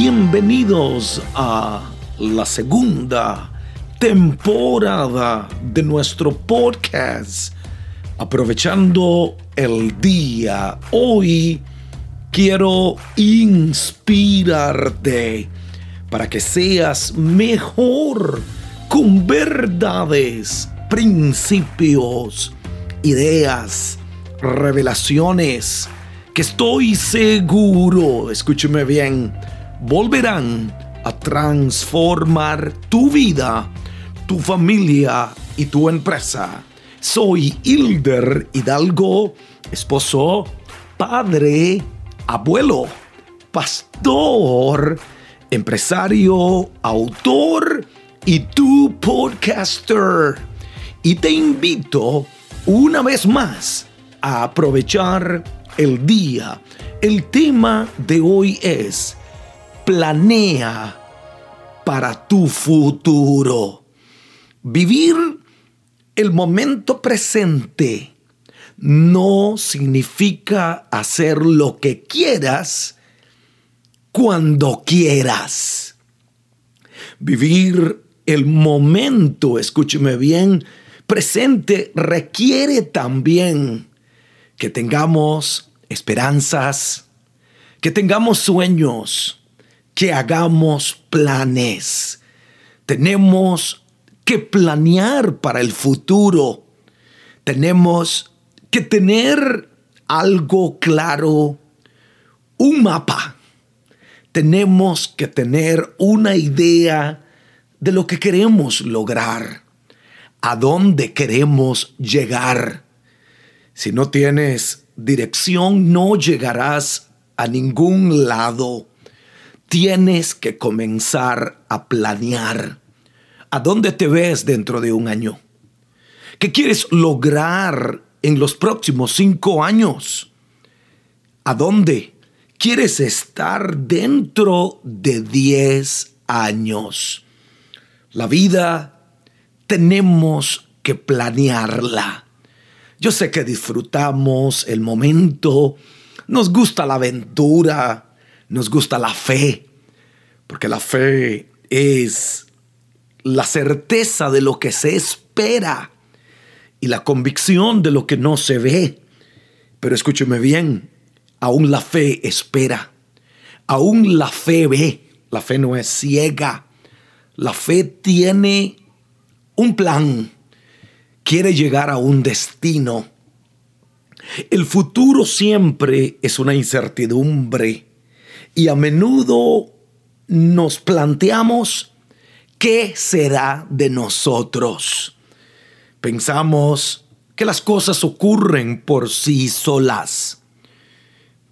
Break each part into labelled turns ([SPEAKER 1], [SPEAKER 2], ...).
[SPEAKER 1] Bienvenidos a la segunda temporada de nuestro podcast. Aprovechando el día, hoy quiero inspirarte para que seas mejor con verdades, principios, ideas, revelaciones que estoy seguro, escúcheme bien, volverán a transformar tu vida, tu familia y tu empresa. Soy Hilder Hidalgo, esposo, padre, abuelo, pastor, empresario, autor y tu podcaster. Y te invito una vez más a aprovechar el día. El tema de hoy es planea para tu futuro. Vivir el momento presente no significa hacer lo que quieras cuando quieras. Vivir el momento, escúcheme bien, presente requiere también que tengamos esperanzas, que tengamos sueños, que hagamos planes. Tenemos que planear para el futuro. Tenemos que tener algo claro, un mapa. Tenemos que tener una idea de lo que queremos lograr, a dónde queremos llegar. Si no tienes dirección, no llegarás a ningún lado tienes que comenzar a planear. ¿A dónde te ves dentro de un año? ¿Qué quieres lograr en los próximos cinco años? ¿A dónde quieres estar dentro de diez años? La vida tenemos que planearla. Yo sé que disfrutamos el momento, nos gusta la aventura, nos gusta la fe, porque la fe es la certeza de lo que se espera y la convicción de lo que no se ve. Pero escúcheme bien, aún la fe espera, aún la fe ve, la fe no es ciega, la fe tiene un plan, quiere llegar a un destino. El futuro siempre es una incertidumbre y a menudo nos planteamos qué será de nosotros. Pensamos que las cosas ocurren por sí solas.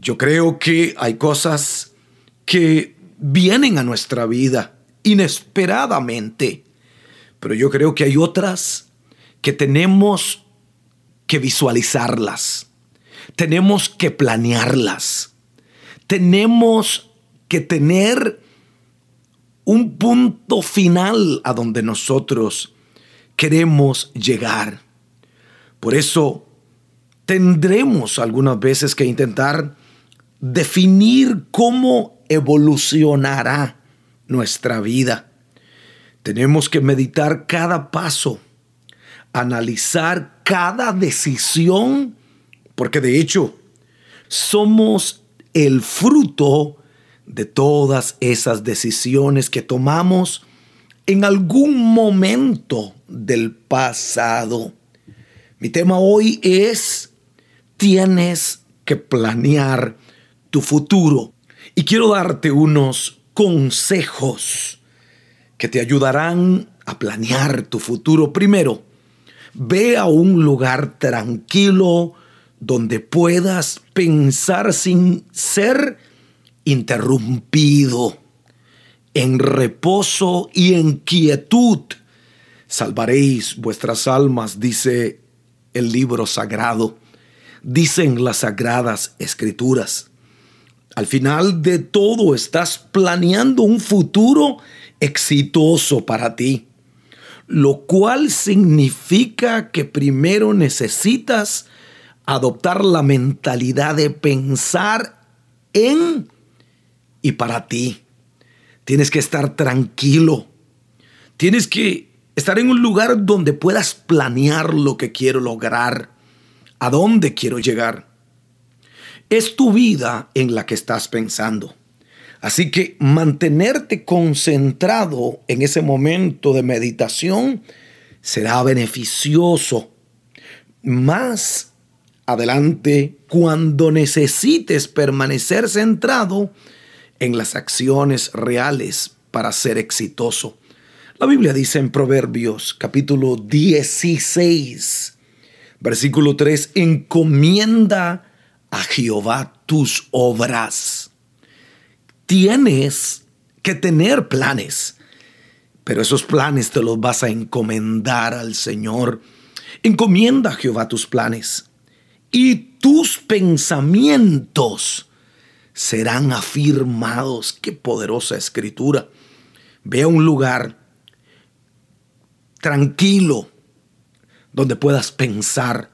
[SPEAKER 1] Yo creo que hay cosas que vienen a nuestra vida inesperadamente, pero yo creo que hay otras que tenemos que visualizarlas, tenemos que planearlas tenemos que tener un punto final a donde nosotros queremos llegar. Por eso tendremos algunas veces que intentar definir cómo evolucionará nuestra vida. Tenemos que meditar cada paso, analizar cada decisión, porque de hecho somos el fruto de todas esas decisiones que tomamos en algún momento del pasado. Mi tema hoy es, tienes que planear tu futuro. Y quiero darte unos consejos que te ayudarán a planear tu futuro. Primero, ve a un lugar tranquilo, donde puedas pensar sin ser interrumpido. En reposo y en quietud salvaréis vuestras almas, dice el libro sagrado, dicen las sagradas escrituras. Al final de todo estás planeando un futuro exitoso para ti, lo cual significa que primero necesitas adoptar la mentalidad de pensar en y para ti. Tienes que estar tranquilo. Tienes que estar en un lugar donde puedas planear lo que quiero lograr, a dónde quiero llegar. Es tu vida en la que estás pensando. Así que mantenerte concentrado en ese momento de meditación será beneficioso. Más adelante, cuando necesites permanecer centrado en las acciones reales para ser exitoso. La Biblia dice en Proverbios capítulo 16, versículo 3, encomienda a Jehová tus obras. Tienes que tener planes, pero esos planes te los vas a encomendar al Señor. Encomienda a Jehová tus planes y tus pensamientos serán afirmados. Qué poderosa escritura. Ve a un lugar tranquilo donde puedas pensar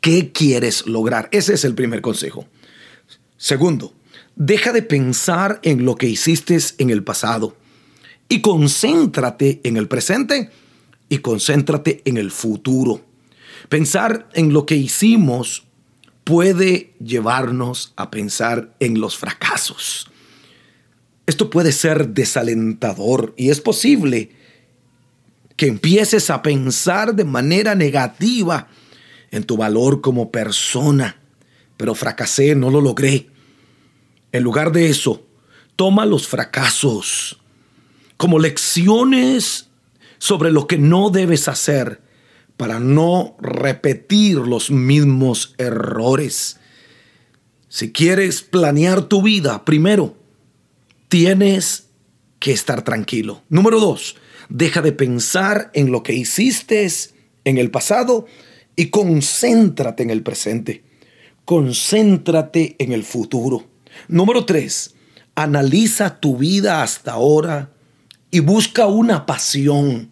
[SPEAKER 1] qué quieres lograr. Ese es el primer consejo. Segundo, deja de pensar en lo que hiciste en el pasado y concéntrate en el presente y concéntrate en el futuro. Pensar en lo que hicimos puede llevarnos a pensar en los fracasos. Esto puede ser desalentador y es posible que empieces a pensar de manera negativa en tu valor como persona. Pero fracasé, no lo logré. En lugar de eso, toma los fracasos como lecciones sobre lo que no debes hacer para no repetir los mismos errores. Si quieres planear tu vida, primero, tienes que estar tranquilo. Número dos, deja de pensar en lo que hiciste en el pasado y concéntrate en el presente. Concéntrate en el futuro. Número tres, analiza tu vida hasta ahora y busca una pasión,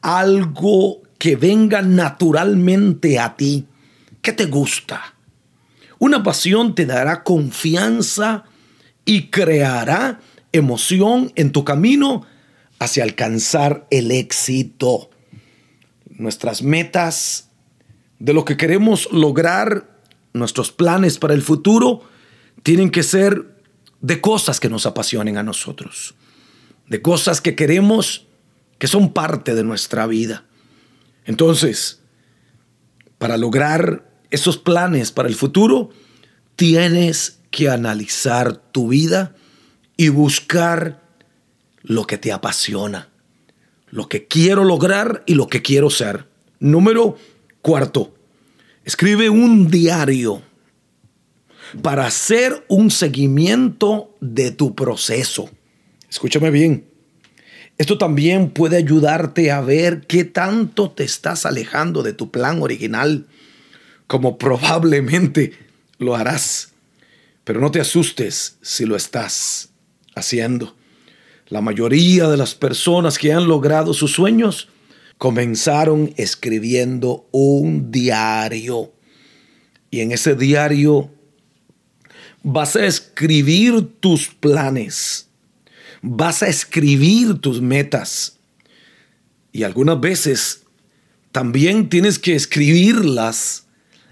[SPEAKER 1] algo que venga naturalmente a ti, que te gusta. Una pasión te dará confianza y creará emoción en tu camino hacia alcanzar el éxito. Nuestras metas, de lo que queremos lograr, nuestros planes para el futuro, tienen que ser de cosas que nos apasionen a nosotros, de cosas que queremos que son parte de nuestra vida. Entonces, para lograr esos planes para el futuro, tienes que analizar tu vida y buscar lo que te apasiona, lo que quiero lograr y lo que quiero ser. Número cuarto, escribe un diario para hacer un seguimiento de tu proceso. Escúchame bien. Esto también puede ayudarte a ver qué tanto te estás alejando de tu plan original, como probablemente lo harás. Pero no te asustes si lo estás haciendo. La mayoría de las personas que han logrado sus sueños comenzaron escribiendo un diario. Y en ese diario vas a escribir tus planes vas a escribir tus metas. Y algunas veces también tienes que escribirlas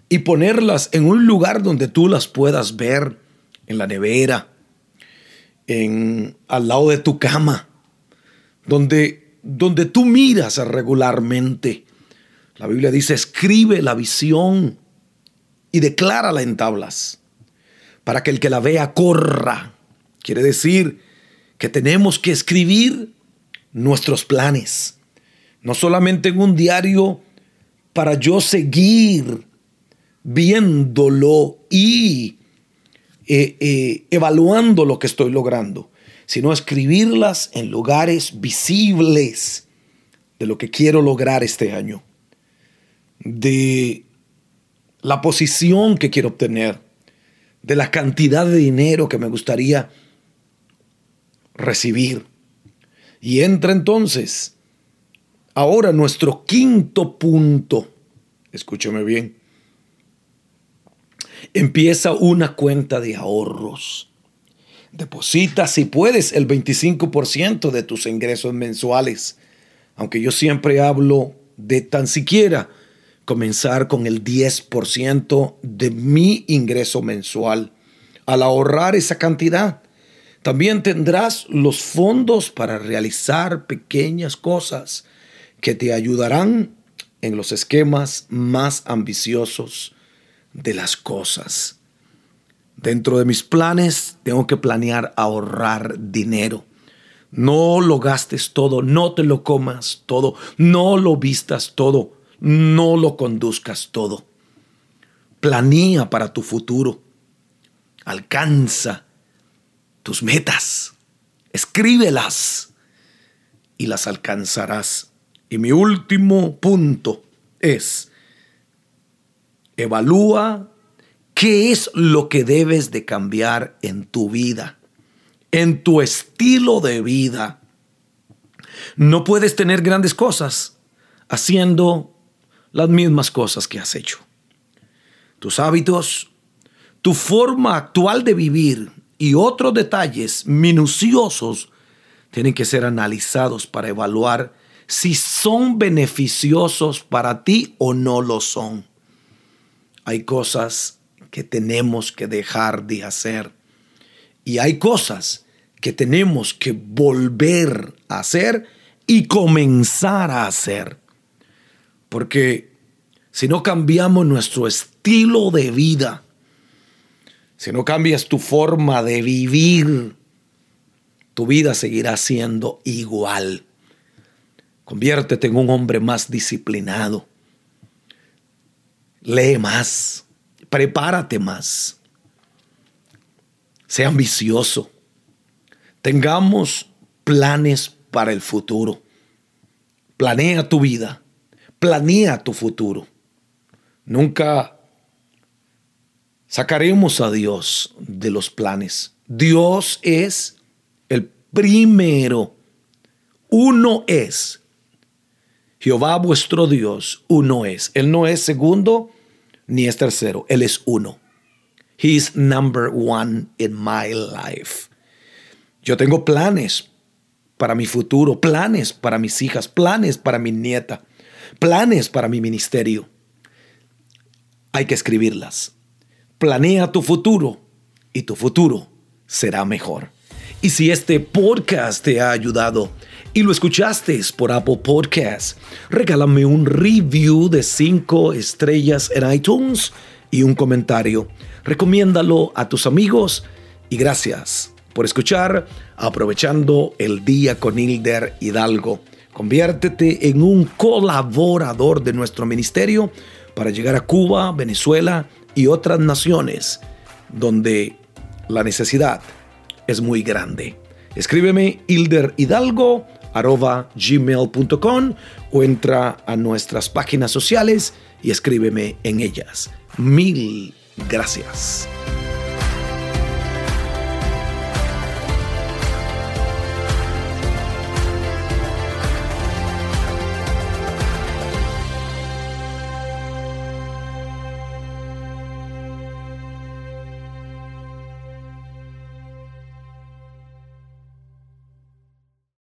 [SPEAKER 1] y ponerlas en un lugar donde tú las puedas ver, en la nevera, en al lado de tu cama, donde donde tú miras regularmente. La Biblia dice, escribe la visión y declárala en tablas, para que el que la vea corra. Quiere decir que tenemos que escribir nuestros planes, no solamente en un diario para yo seguir viéndolo y eh, eh, evaluando lo que estoy logrando, sino escribirlas en lugares visibles de lo que quiero lograr este año, de la posición que quiero obtener, de la cantidad de dinero que me gustaría recibir. Y entra entonces ahora nuestro quinto punto. Escúcheme bien. Empieza una cuenta de ahorros. Deposita, si puedes, el 25% de tus ingresos mensuales. Aunque yo siempre hablo de tan siquiera comenzar con el 10% de mi ingreso mensual. Al ahorrar esa cantidad, también tendrás los fondos para realizar pequeñas cosas que te ayudarán en los esquemas más ambiciosos de las cosas. Dentro de mis planes tengo que planear ahorrar dinero. No lo gastes todo, no te lo comas todo, no lo vistas todo, no lo conduzcas todo. Planea para tu futuro. Alcanza tus metas. Escríbelas y las alcanzarás. Y mi último punto es, evalúa qué es lo que debes de cambiar en tu vida, en tu estilo de vida. No puedes tener grandes cosas haciendo las mismas cosas que has hecho. Tus hábitos, tu forma actual de vivir y otros detalles minuciosos tienen que ser analizados para evaluar si son beneficiosos para ti o no lo son. Hay cosas que tenemos que dejar de hacer y hay cosas que tenemos que volver a hacer y comenzar a hacer. Porque si no cambiamos nuestro estilo de vida, si no cambias tu forma de vivir, tu vida seguirá siendo igual. Conviértete en un hombre más disciplinado. Lee más. Prepárate más. Sea ambicioso. Tengamos planes para el futuro. Planea tu vida. Planea tu futuro. Nunca sacaremos a Dios de los planes. Dios es el primero. Uno es Jehová vuestro Dios, uno es. Él no es segundo ni es tercero, Él es uno. He is number one in my life. Yo tengo planes para mi futuro, planes para mis hijas, planes para mi nieta, planes para mi ministerio. Hay que escribirlas. Planea tu futuro y tu futuro será mejor. Y si este podcast te ha ayudado, y lo escuchaste por Apple Podcasts, regálame un review de 5 estrellas en iTunes y un comentario. Recomiéndalo a tus amigos y gracias por escuchar aprovechando el día con Hilder Hidalgo. Conviértete en un colaborador de nuestro ministerio para llegar a Cuba, Venezuela y otras naciones donde la necesidad es muy grande. Escríbeme Hilder Hidalgo arroba o entra a nuestras páginas sociales y escríbeme en ellas. Mil gracias.